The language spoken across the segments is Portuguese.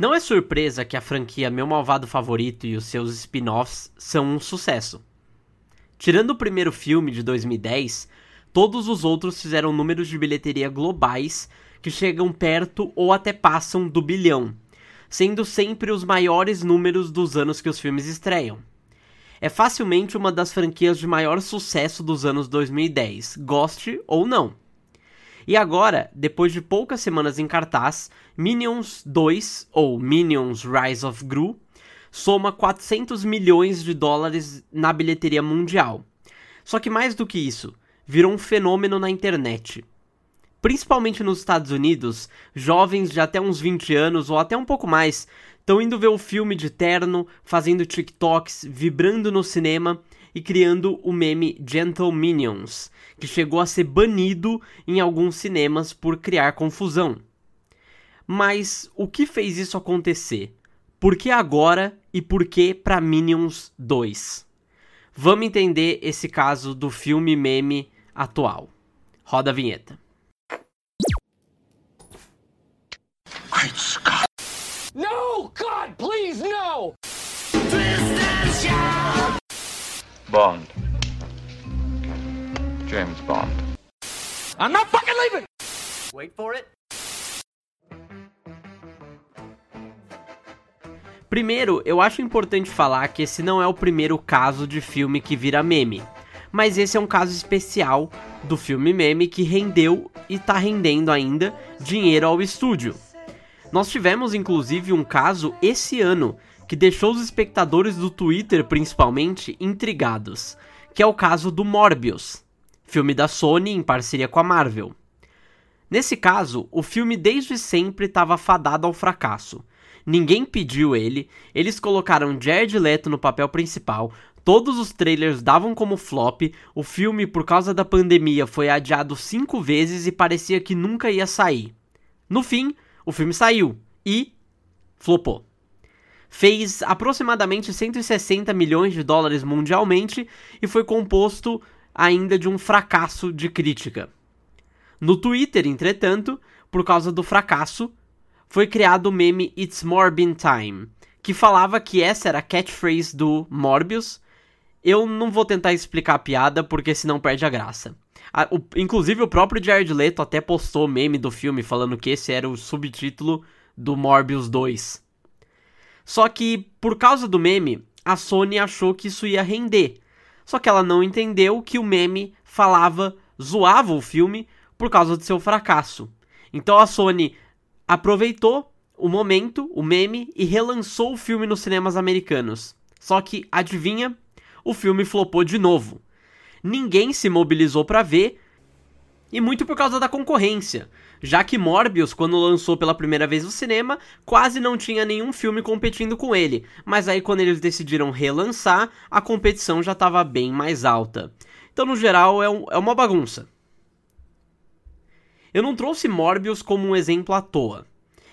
Não é surpresa que a franquia Meu Malvado Favorito e os seus spin-offs são um sucesso. Tirando o primeiro filme de 2010, todos os outros fizeram números de bilheteria globais que chegam perto ou até passam do bilhão, sendo sempre os maiores números dos anos que os filmes estreiam. É facilmente uma das franquias de maior sucesso dos anos 2010, goste ou não. E agora, depois de poucas semanas em cartaz, Minions 2, ou Minions Rise of Gru, soma 400 milhões de dólares na bilheteria mundial. Só que mais do que isso, virou um fenômeno na internet. Principalmente nos Estados Unidos, jovens de até uns 20 anos ou até um pouco mais estão indo ver o filme de terno, fazendo TikToks, vibrando no cinema e criando o meme Gentle Minions, que chegou a ser banido em alguns cinemas por criar confusão. Mas o que fez isso acontecer? Por que agora e por que para Minions 2? Vamos entender esse caso do filme meme atual. Roda a vinheta. Great Scott. No, God, please, no! Bond. James Bond. I'm not fucking leaving! Wait for it. Primeiro, eu acho importante falar que esse não é o primeiro caso de filme que vira meme, mas esse é um caso especial do filme meme que rendeu e tá rendendo ainda dinheiro ao estúdio. Nós tivemos inclusive um caso esse ano que deixou os espectadores do Twitter principalmente intrigados, que é o caso do Morbius, filme da Sony em parceria com a Marvel. Nesse caso, o filme desde sempre estava fadado ao fracasso. Ninguém pediu ele, eles colocaram Jared Leto no papel principal, todos os trailers davam como flop, o filme por causa da pandemia foi adiado cinco vezes e parecia que nunca ia sair. No fim, o filme saiu e flopou. Fez aproximadamente 160 milhões de dólares mundialmente e foi composto ainda de um fracasso de crítica. No Twitter, entretanto, por causa do fracasso, foi criado o meme It's Morbin Time, que falava que essa era a catchphrase do Morbius. Eu não vou tentar explicar a piada porque senão perde a graça. A, o, inclusive, o próprio Jared Leto até postou meme do filme falando que esse era o subtítulo do Morbius 2. Só que, por causa do meme, a Sony achou que isso ia render. Só que ela não entendeu que o meme falava, zoava o filme por causa do seu fracasso. Então a Sony aproveitou o momento, o meme, e relançou o filme nos cinemas americanos. Só que, adivinha? O filme flopou de novo ninguém se mobilizou para ver, e muito por causa da concorrência, já que Morbius, quando lançou pela primeira vez no cinema, quase não tinha nenhum filme competindo com ele, mas aí quando eles decidiram relançar, a competição já estava bem mais alta. Então, no geral, é, um, é uma bagunça. Eu não trouxe Morbius como um exemplo à toa.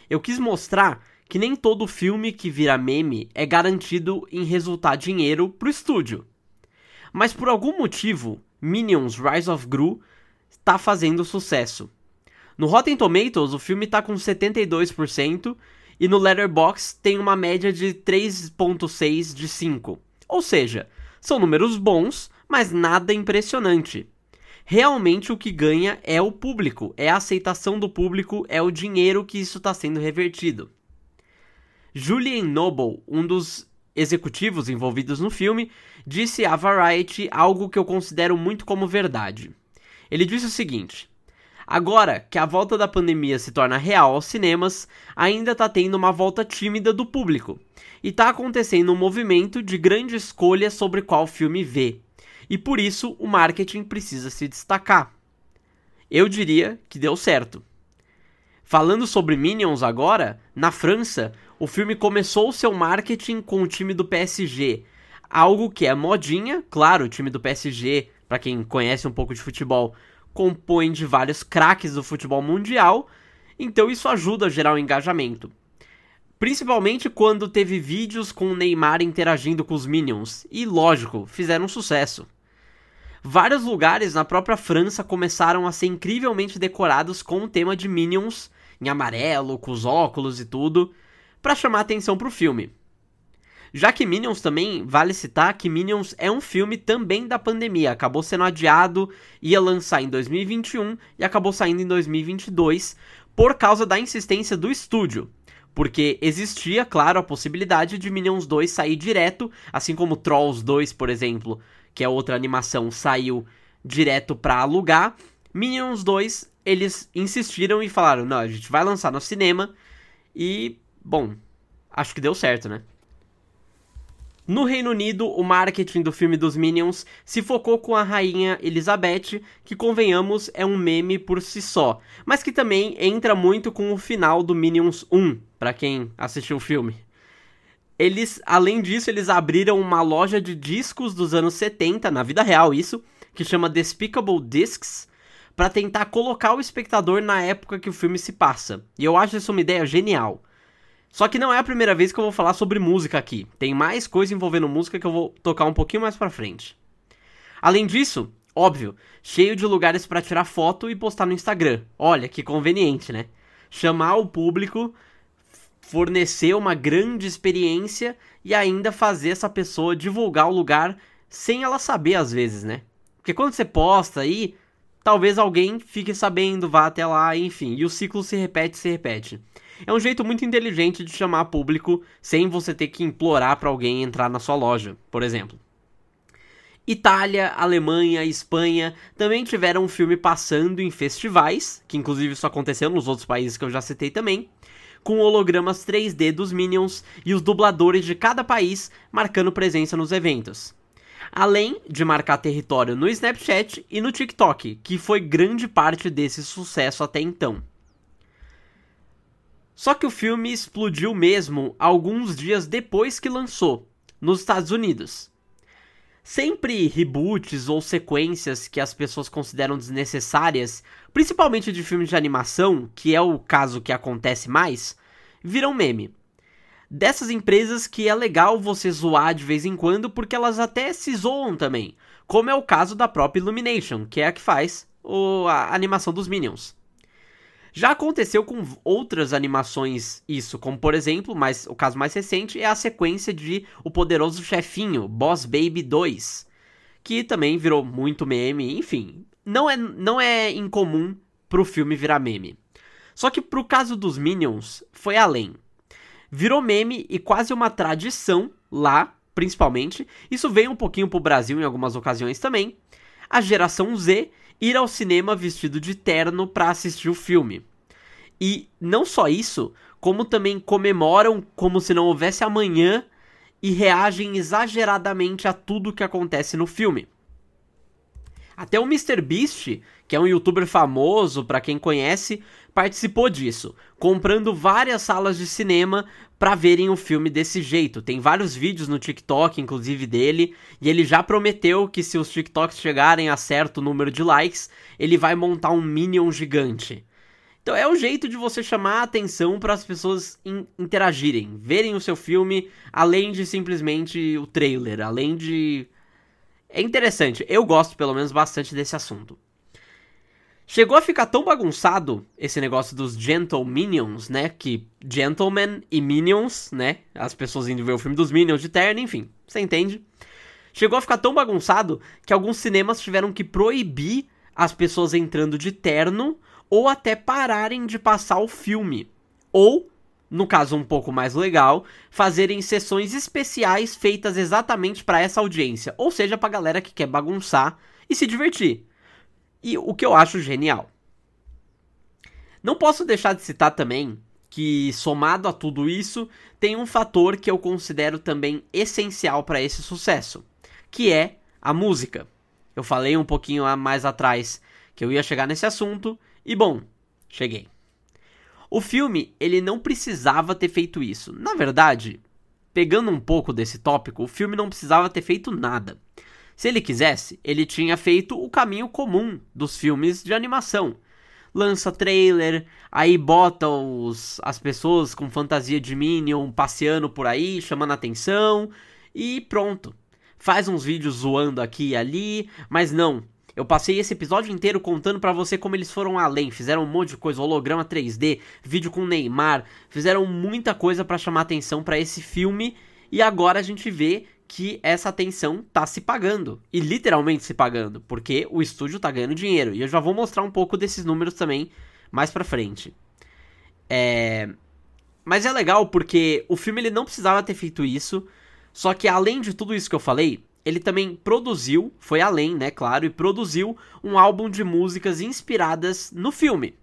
Eu quis mostrar que nem todo filme que vira meme é garantido em resultar dinheiro pro estúdio. Mas por algum motivo, Minions Rise of Gru está fazendo sucesso. No Rotten Tomatoes, o filme está com 72% e no Letterboxd tem uma média de 3.6 de 5. Ou seja, são números bons, mas nada impressionante. Realmente o que ganha é o público, é a aceitação do público, é o dinheiro que isso está sendo revertido. Julian Noble, um dos executivos envolvidos no filme, disse à Variety algo que eu considero muito como verdade. Ele disse o seguinte: Agora que a volta da pandemia se torna real aos cinemas, ainda está tendo uma volta tímida do público. E está acontecendo um movimento de grande escolha sobre qual filme ver. E por isso o marketing precisa se destacar. Eu diria que deu certo. Falando sobre Minions agora, na França, o filme começou seu marketing com o time do PSG. Algo que é modinha, claro, o time do PSG, para quem conhece um pouco de futebol, compõe de vários craques do futebol mundial, então isso ajuda a gerar o um engajamento. Principalmente quando teve vídeos com o Neymar interagindo com os Minions, e lógico, fizeram sucesso. Vários lugares na própria França começaram a ser incrivelmente decorados com o tema de Minions, em amarelo, com os óculos e tudo, para chamar atenção pro filme. Já que Minions também, vale citar que Minions é um filme também da pandemia, acabou sendo adiado, ia lançar em 2021 e acabou saindo em 2022 por causa da insistência do estúdio. Porque existia, claro, a possibilidade de Minions 2 sair direto, assim como Trolls 2, por exemplo, que é outra animação, saiu direto para alugar. Minions 2, eles insistiram e falaram: não, a gente vai lançar no cinema. E, bom, acho que deu certo, né? No Reino Unido, o marketing do filme dos Minions se focou com a rainha Elizabeth, que convenhamos é um meme por si só, mas que também entra muito com o final do Minions 1, para quem assistiu o filme. Eles, além disso, eles abriram uma loja de discos dos anos 70, na vida real isso, que chama Despicable Discs, para tentar colocar o espectador na época que o filme se passa. E eu acho isso uma ideia genial. Só que não é a primeira vez que eu vou falar sobre música aqui. Tem mais coisa envolvendo música que eu vou tocar um pouquinho mais pra frente. Além disso, óbvio, cheio de lugares para tirar foto e postar no Instagram. Olha que conveniente, né? Chamar o público, fornecer uma grande experiência e ainda fazer essa pessoa divulgar o lugar sem ela saber às vezes, né? Porque quando você posta aí, talvez alguém fique sabendo, vá até lá, enfim, e o ciclo se repete, se repete. É um jeito muito inteligente de chamar público sem você ter que implorar para alguém entrar na sua loja, por exemplo. Itália, Alemanha, Espanha também tiveram um filme passando em festivais, que inclusive isso aconteceu nos outros países que eu já citei também, com hologramas 3D dos Minions e os dubladores de cada país marcando presença nos eventos. Além de marcar território no Snapchat e no TikTok, que foi grande parte desse sucesso até então. Só que o filme explodiu mesmo alguns dias depois que lançou, nos Estados Unidos. Sempre reboots ou sequências que as pessoas consideram desnecessárias, principalmente de filmes de animação, que é o caso que acontece mais, viram meme. Dessas empresas que é legal você zoar de vez em quando porque elas até se zoam também, como é o caso da própria Illumination, que é a que faz o, a animação dos Minions. Já aconteceu com outras animações isso, como por exemplo, mas o caso mais recente é a sequência de O Poderoso Chefinho, Boss Baby 2, que também virou muito meme, enfim. Não é, não é incomum pro filme virar meme. Só que pro caso dos Minions, foi além. Virou meme e quase uma tradição lá, principalmente. Isso veio um pouquinho pro Brasil em algumas ocasiões também. A geração Z ir ao cinema vestido de terno para assistir o filme. E não só isso, como também comemoram como se não houvesse amanhã e reagem exageradamente a tudo que acontece no filme. Até o MrBeast, que é um youtuber famoso para quem conhece, participou disso, comprando várias salas de cinema para verem o filme desse jeito. Tem vários vídeos no TikTok, inclusive dele, e ele já prometeu que se os TikToks chegarem a certo número de likes, ele vai montar um Minion gigante. Então é o jeito de você chamar a atenção para as pessoas in interagirem, verem o seu filme, além de simplesmente o trailer, além de é interessante, eu gosto pelo menos bastante desse assunto. Chegou a ficar tão bagunçado esse negócio dos Gentle Minions, né? Que Gentlemen e Minions, né? As pessoas indo ver o filme dos Minions de terno, enfim, você entende? Chegou a ficar tão bagunçado que alguns cinemas tiveram que proibir as pessoas entrando de terno ou até pararem de passar o filme. Ou no caso um pouco mais legal, fazerem sessões especiais feitas exatamente para essa audiência, ou seja, para galera que quer bagunçar e se divertir. E o que eu acho genial. Não posso deixar de citar também que, somado a tudo isso, tem um fator que eu considero também essencial para esse sucesso, que é a música. Eu falei um pouquinho mais atrás que eu ia chegar nesse assunto, e bom, cheguei. O filme, ele não precisava ter feito isso. Na verdade, pegando um pouco desse tópico, o filme não precisava ter feito nada. Se ele quisesse, ele tinha feito o caminho comum dos filmes de animação. Lança trailer, aí bota os, as pessoas com fantasia de Minion passeando por aí, chamando atenção, e pronto. Faz uns vídeos zoando aqui e ali, mas não. Eu passei esse episódio inteiro contando para você como eles foram além, fizeram um monte de coisa, holograma 3D, vídeo com Neymar, fizeram muita coisa para chamar atenção para esse filme e agora a gente vê que essa atenção tá se pagando. E literalmente se pagando, porque o estúdio tá ganhando dinheiro. E eu já vou mostrar um pouco desses números também mais pra frente. É... Mas é legal porque o filme ele não precisava ter feito isso. Só que além de tudo isso que eu falei, ele também produziu, foi além, né, claro, e produziu um álbum de músicas inspiradas no filme.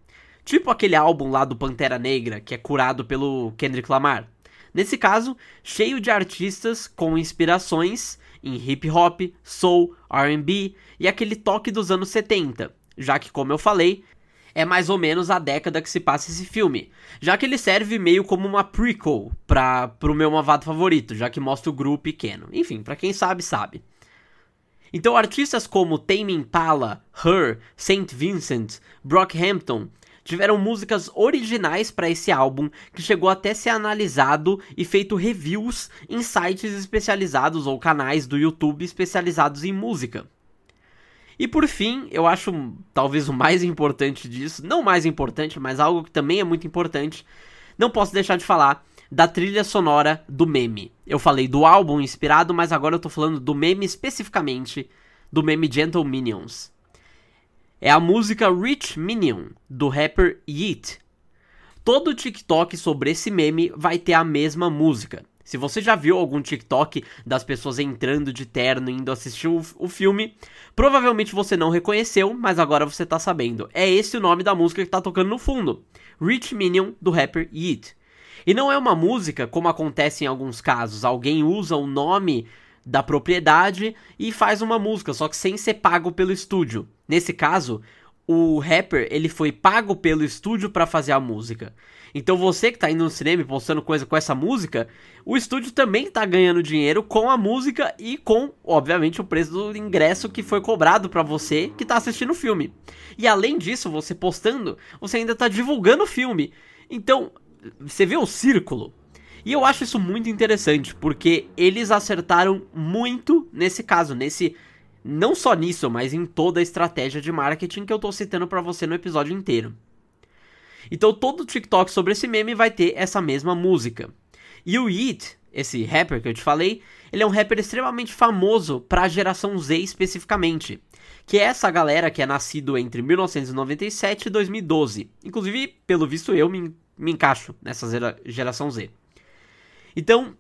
Tipo aquele álbum lá do Pantera Negra, que é curado pelo Kendrick Lamar. Nesse caso, cheio de artistas com inspirações em hip hop, soul, R&B e aquele toque dos anos 70, já que como eu falei, é mais ou menos a década que se passa esse filme, já que ele serve meio como uma prequel para pro meu malvado favorito, já que mostra o grupo pequeno. Enfim, para quem sabe, sabe. Então artistas como Tame Impala, Her, Saint Vincent, Brockhampton tiveram músicas originais para esse álbum que chegou até ser analisado e feito reviews em sites especializados ou canais do YouTube especializados em música. E por fim, eu acho talvez o mais importante disso, não mais importante, mas algo que também é muito importante, não posso deixar de falar da trilha sonora do meme. Eu falei do álbum inspirado, mas agora eu tô falando do meme especificamente, do meme Gentle Minions. É a música Rich Minion, do rapper Yeet. Todo TikTok sobre esse meme vai ter a mesma música. Se você já viu algum TikTok das pessoas entrando de terno indo assistir o, o, filme, provavelmente você não reconheceu, mas agora você tá sabendo. É esse o nome da música que tá tocando no fundo: Rich Minion do rapper Yeet. E não é uma música como acontece em alguns casos, alguém usa o nome da propriedade e faz uma música, só que sem ser pago pelo estúdio. Nesse caso, o rapper ele foi pago pelo estúdio para fazer a música. Então você que tá indo no cinema e postando coisa com essa música, o estúdio também tá ganhando dinheiro com a música e com, obviamente, o preço do ingresso que foi cobrado para você que tá assistindo o filme. E além disso, você postando, você ainda tá divulgando o filme. Então, você vê o círculo. E eu acho isso muito interessante, porque eles acertaram muito nesse caso, nesse não só nisso, mas em toda a estratégia de marketing que eu tô citando para você no episódio inteiro. Então todo TikTok sobre esse meme vai ter essa mesma música. E o Yeet, esse rapper que eu te falei, ele é um rapper extremamente famoso para a geração Z especificamente, que é essa galera que é nascido entre 1997 e 2012. Inclusive, pelo visto eu me, me encaixo nessa geração Z. Então,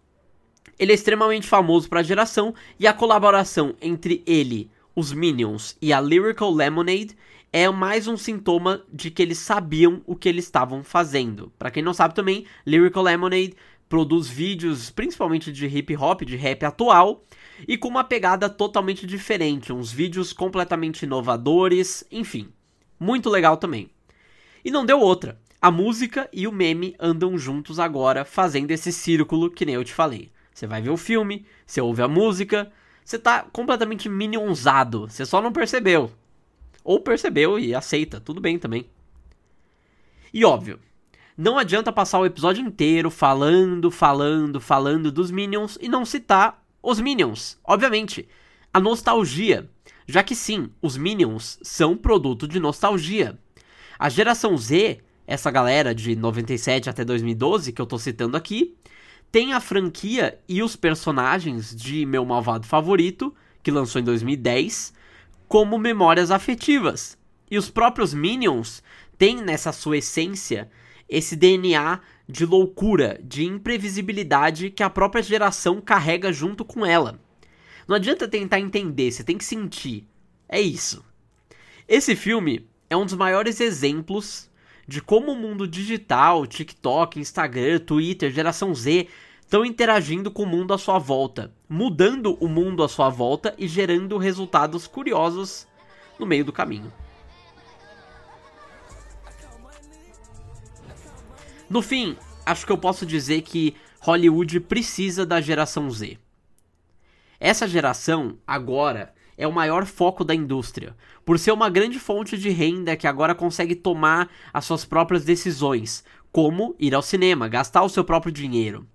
ele é extremamente famoso para a geração e a colaboração entre ele, os Minions e a Lyrical Lemonade é mais um sintoma de que eles sabiam o que eles estavam fazendo. Para quem não sabe também, Lyrical Lemonade produz vídeos principalmente de hip hop, de rap atual, e com uma pegada totalmente diferente, uns vídeos completamente inovadores, enfim, muito legal também. E não deu outra. A música e o meme andam juntos agora, fazendo esse círculo que nem eu te falei. Você vai ver o filme, você ouve a música, você tá completamente minionzado, você só não percebeu. Ou percebeu e aceita, tudo bem também. E óbvio, não adianta passar o episódio inteiro falando, falando, falando dos Minions e não citar os Minions. Obviamente, a nostalgia. Já que sim, os Minions são produto de nostalgia. A geração Z, essa galera de 97 até 2012 que eu tô citando aqui, tem a franquia e os personagens de Meu Malvado Favorito, que lançou em 2010, como memórias afetivas. E os próprios Minions têm nessa sua essência esse DNA de loucura, de imprevisibilidade que a própria geração carrega junto com ela. Não adianta tentar entender, você tem que sentir. É isso. Esse filme é um dos maiores exemplos de como o mundo digital, TikTok, Instagram, Twitter, geração Z estão interagindo com o mundo à sua volta, mudando o mundo à sua volta e gerando resultados curiosos no meio do caminho. No fim, acho que eu posso dizer que Hollywood precisa da geração Z. Essa geração, agora, é o maior foco da indústria, por ser uma grande fonte de renda que agora consegue tomar as suas próprias decisões, como ir ao cinema, gastar o seu próprio dinheiro.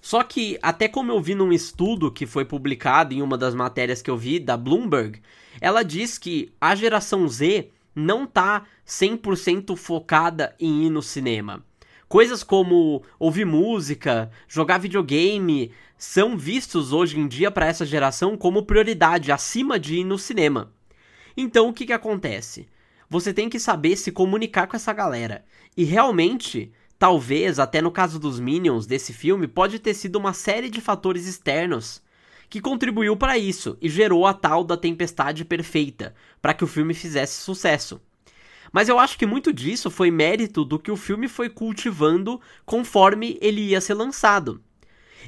Só que, até como eu vi num estudo que foi publicado em uma das matérias que eu vi, da Bloomberg, ela diz que a geração Z não tá 100% focada em ir no cinema. Coisas como ouvir música, jogar videogame, são vistos hoje em dia para essa geração como prioridade acima de ir no cinema. Então o que, que acontece? Você tem que saber se comunicar com essa galera. E realmente, talvez, até no caso dos Minions desse filme, pode ter sido uma série de fatores externos que contribuiu para isso e gerou a tal da tempestade perfeita, para que o filme fizesse sucesso. Mas eu acho que muito disso foi mérito do que o filme foi cultivando conforme ele ia ser lançado.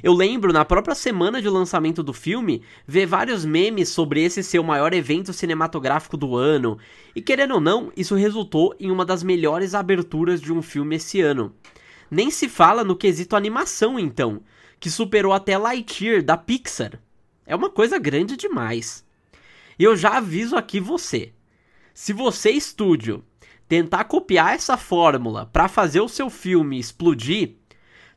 Eu lembro, na própria semana de lançamento do filme, ver vários memes sobre esse ser o maior evento cinematográfico do ano. E querendo ou não, isso resultou em uma das melhores aberturas de um filme esse ano. Nem se fala no quesito animação, então, que superou até Lightyear da Pixar. É uma coisa grande demais. E eu já aviso aqui você. Se você, estúdio, tentar copiar essa fórmula para fazer o seu filme explodir,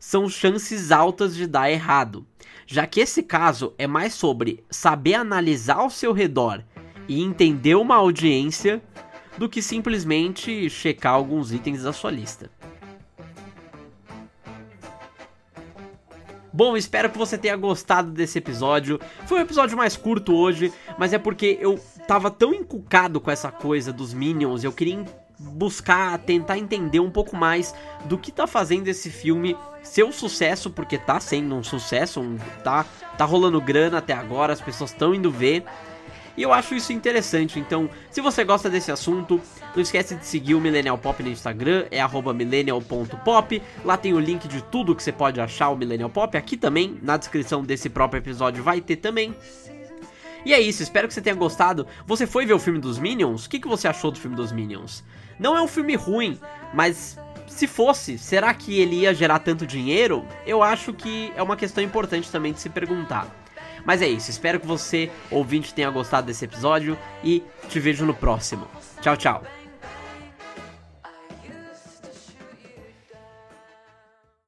são chances altas de dar errado, já que esse caso é mais sobre saber analisar ao seu redor e entender uma audiência do que simplesmente checar alguns itens da sua lista. Bom, espero que você tenha gostado desse episódio. Foi um episódio mais curto hoje, mas é porque eu tava tão encucado com essa coisa dos Minions, eu queria buscar, tentar entender um pouco mais do que tá fazendo esse filme ser um sucesso, porque tá sendo um sucesso, um, tá, tá rolando grana até agora, as pessoas estão indo ver. E eu acho isso interessante, então se você gosta desse assunto, não esquece de seguir o Millennial Pop no Instagram, é millennial.pop, lá tem o link de tudo que você pode achar o Millennial Pop, aqui também, na descrição desse próprio episódio vai ter também. E é isso, espero que você tenha gostado. Você foi ver o filme dos Minions? O que, que você achou do filme dos Minions? Não é um filme ruim, mas se fosse, será que ele ia gerar tanto dinheiro? Eu acho que é uma questão importante também de se perguntar. Mas é isso, espero que você, ouvinte, tenha gostado desse episódio e te vejo no próximo. Tchau, tchau.